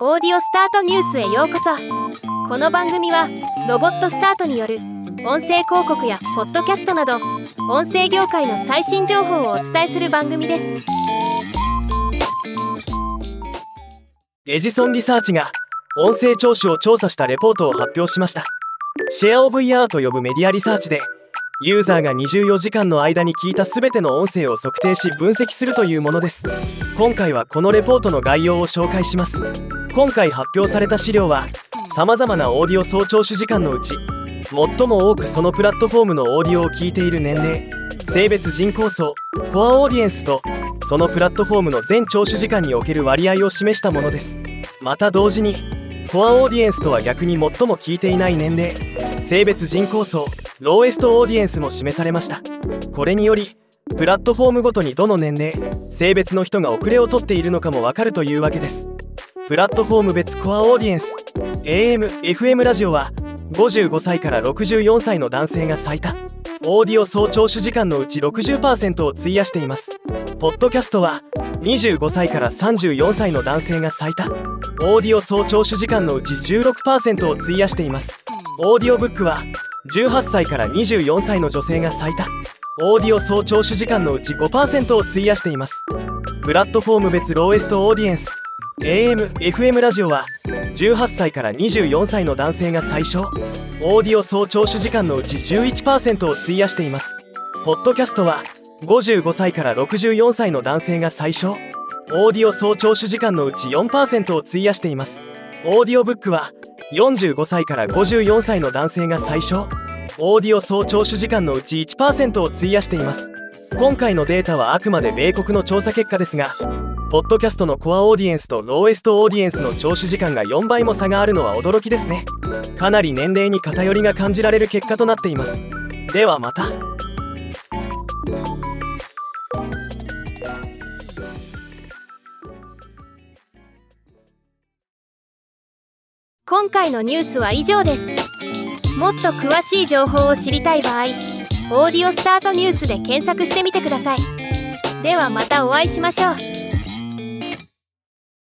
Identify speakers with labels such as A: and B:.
A: オーディオスタートニュースへようこそ。この番組はロボットスタートによる音声広告やポッドキャストなど音声業界の最新情報をお伝えする番組です。
B: エジソンリサーチが音声聴取を調査したレポートを発表しました。シェアオブイヤーと呼ぶメディアリサーチでユーザーが24時間の間に聞いた全ての音声を測定し分析するというものです。今回はこのレポートの概要を紹介します。今回発表された資料はさまざまなオーディオ総聴取時間のうち最も多くそのプラットフォームのオーディオを聞いている年齢性別人口層コアオーディエンスとそのプラットフォームの全聴取時間における割合を示したものです。また同時にコアオーディエンスとは逆に最も聞いていない年齢性別人口層 lowest audience も示されました。これによりプラットフォームごとにどの年齢性別の人が遅れをとっているのかもわかるというわけです。プラットフォーム別コアオーディエンス。AM、FM ラジオは55歳から64歳の男性が最多オーディオ総聴取時間のうち60%を費やしています。ポッドキャストは25歳から34歳の男性が最多オーディオ総聴取時間のうち16%を費やしています。オーディオブックは18歳から24歳の女性が最多オーディオ総聴取時間のうち5%を費やしています。プラットフォーム別 lowest audience。AM、FM ラジオは18歳から24歳の男性が最小。オーディオ総聴取時間のうち11%を費やしています。ポッドキャストは55歳から64歳の男性が最小。オーディオ総聴取時間のうち4%を費やしています。オーディオブックは45歳から54歳の男性が最小。オーディオ総聴取時間のうち1%を費やしています。今回のデータはあくまで米国の調査結果ですがポッドキャストの core audience と lowest audience の聴取時間が4倍も差があるのは驚きですね。かなり年齢に偏りが感じられる結果となっています。ではまた。
A: 今回のニュースは以上です。もっと詳しい情報を知りたい場合「オーディオスタートニュース」で検索してみてください。ではまたお会いしましょう。